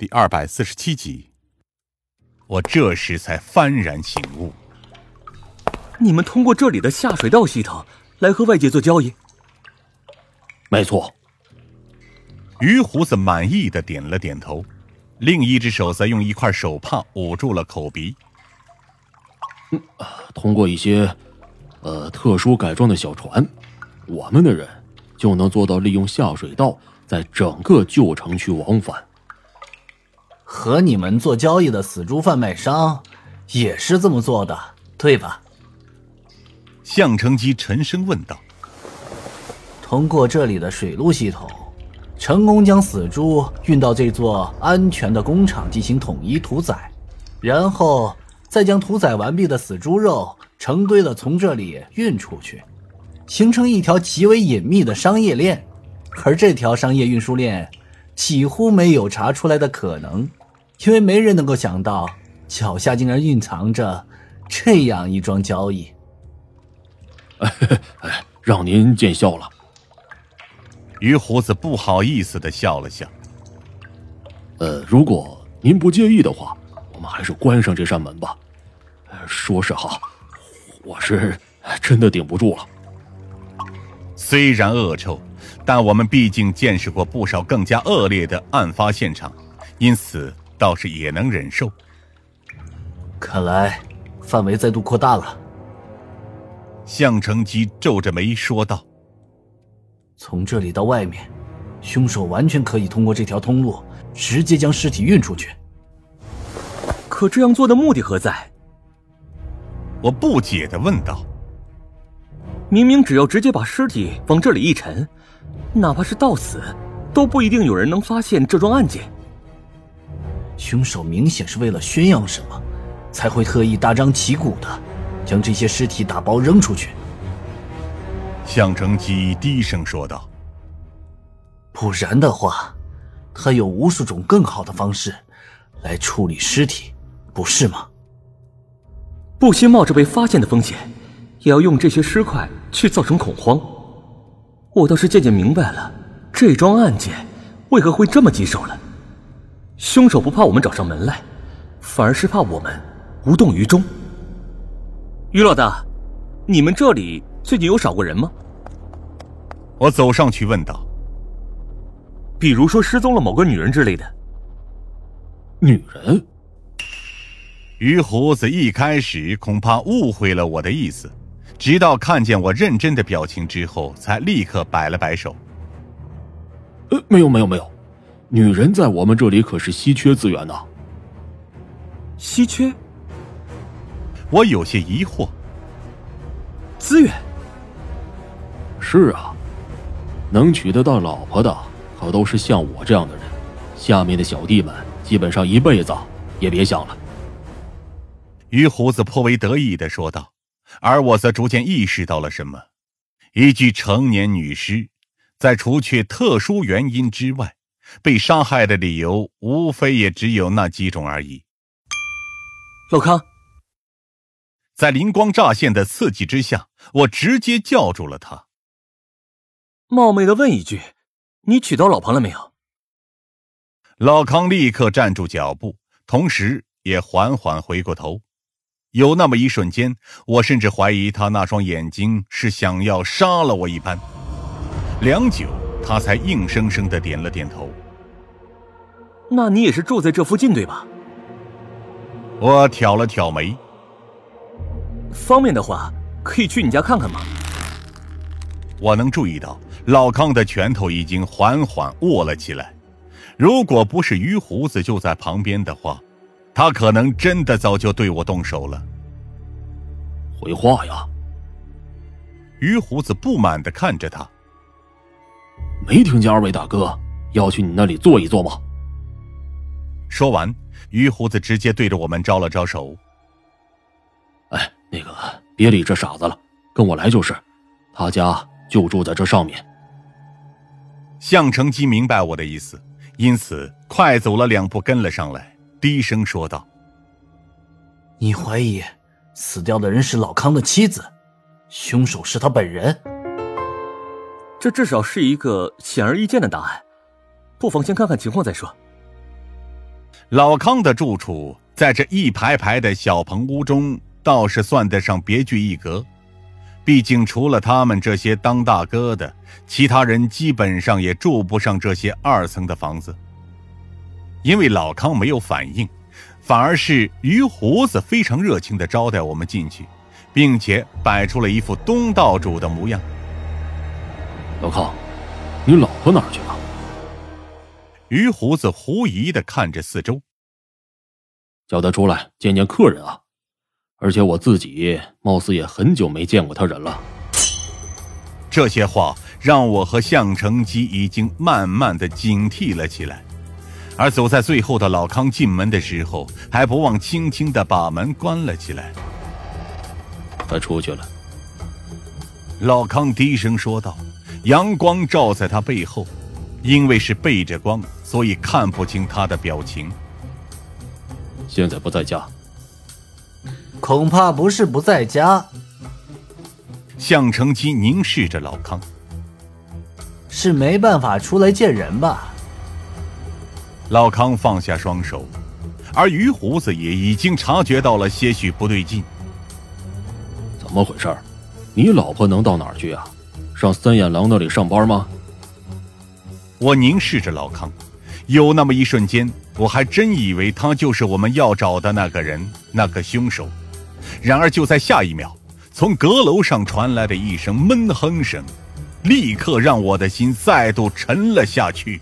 第二百四十七集。我这时才幡然醒悟：你们通过这里的下水道系统来和外界做交易？没错。于胡子满意的点了点头，另一只手则用一块手帕捂住了口鼻。嗯，通过一些，呃，特殊改装的小船，我们的人就能做到利用下水道在整个旧城区往返。和你们做交易的死猪贩卖商也是这么做的，对吧？向成基沉声问道。通过这里的水路系统，成功将死猪运到这座安全的工厂进行统一屠宰，然后。再将屠宰完毕的死猪肉成堆的从这里运出去，形成一条极为隐秘的商业链，而这条商业运输链几乎没有查出来的可能，因为没人能够想到脚下竟然蕴藏着这样一桩交易。哎，让您见笑了。于胡子不好意思的笑了笑。呃，如果您不介意的话。我们还是关上这扇门吧。说是好，我是真的顶不住了。虽然恶臭，但我们毕竟见识过不少更加恶劣的案发现场，因此倒是也能忍受。看来范围再度扩大了。向成基皱着眉说道：“从这里到外面，凶手完全可以通过这条通路直接将尸体运出去。”可这样做的目的何在？我不解的问道。明明只要直接把尸体往这里一沉，哪怕是到死，都不一定有人能发现这桩案件。凶手明显是为了宣扬什么，才会特意大张旗鼓的将这些尸体打包扔出去。向成基低声说道：“不然的话，他有无数种更好的方式来处理尸体。”不是吗？不惜冒着被发现的风险，也要用这些尸块去造成恐慌。我倒是渐渐明白了，这桩案件为何会这么棘手了。凶手不怕我们找上门来，反而是怕我们无动于衷。于老大，你们这里最近有少过人吗？我走上去问道。比如说失踪了某个女人之类的。女人？于胡子一开始恐怕误会了我的意思，直到看见我认真的表情之后，才立刻摆了摆手。呃，没有没有没有，女人在我们这里可是稀缺资源呐。稀缺？我有些疑惑。资源？是啊，能娶得到老婆的可都是像我这样的人，下面的小弟们基本上一辈子也别想了。于胡子颇为得意的说道，而我则逐渐意识到了什么：一具成年女尸，在除却特殊原因之外，被杀害的理由无非也只有那几种而已。老康，在灵光乍现的刺激之下，我直接叫住了他。冒昧的问一句，你娶到老婆了没有？老康立刻站住脚步，同时也缓缓回过头。有那么一瞬间，我甚至怀疑他那双眼睛是想要杀了我一般。良久，他才硬生生的点了点头。那你也是住在这附近对吧？我挑了挑眉。方便的话，可以去你家看看吗？我能注意到老康的拳头已经缓缓握了起来。如果不是于胡子就在旁边的话。他可能真的早就对我动手了。回话呀！于胡子不满的看着他。没听见二位大哥要去你那里坐一坐吗？说完，于胡子直接对着我们招了招手。哎，那个别理这傻子了，跟我来就是。他家就住在这上面。向成基明白我的意思，因此快走了两步跟了上来。低声说道：“你怀疑死掉的人是老康的妻子，凶手是他本人？这至少是一个显而易见的答案。不妨先看看情况再说。”老康的住处在这一排排的小棚屋中，倒是算得上别具一格。毕竟除了他们这些当大哥的，其他人基本上也住不上这些二层的房子。因为老康没有反应，反而是于胡子非常热情地招待我们进去，并且摆出了一副东道主的模样。老康，你老婆哪儿去了？于胡子狐疑的看着四周，叫他出来见见客人啊！而且我自己貌似也很久没见过他人了。这些话让我和向成基已经慢慢的警惕了起来。而走在最后的老康进门的时候，还不忘轻轻的把门关了起来。他出去了。老康低声说道：“阳光照在他背后，因为是背着光，所以看不清他的表情。现在不在家，恐怕不是不在家。”向成基凝视着老康，是没办法出来见人吧？老康放下双手，而于胡子也已经察觉到了些许不对劲。怎么回事？你老婆能到哪儿去啊？上三眼狼那里上班吗？我凝视着老康，有那么一瞬间，我还真以为他就是我们要找的那个人，那个凶手。然而就在下一秒，从阁楼上传来的一声闷哼声，立刻让我的心再度沉了下去。